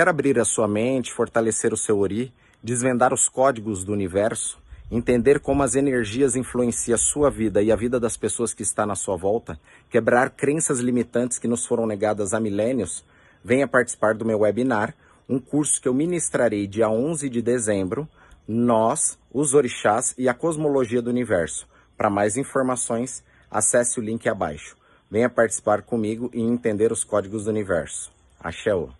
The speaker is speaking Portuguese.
Quer abrir a sua mente, fortalecer o seu ori, desvendar os códigos do universo, entender como as energias influenciam a sua vida e a vida das pessoas que está na sua volta, quebrar crenças limitantes que nos foram negadas há milênios? Venha participar do meu webinar, um curso que eu ministrarei dia 11 de dezembro, Nós, os Orixás e a Cosmologia do Universo. Para mais informações, acesse o link abaixo. Venha participar comigo e entender os códigos do universo. Axéu!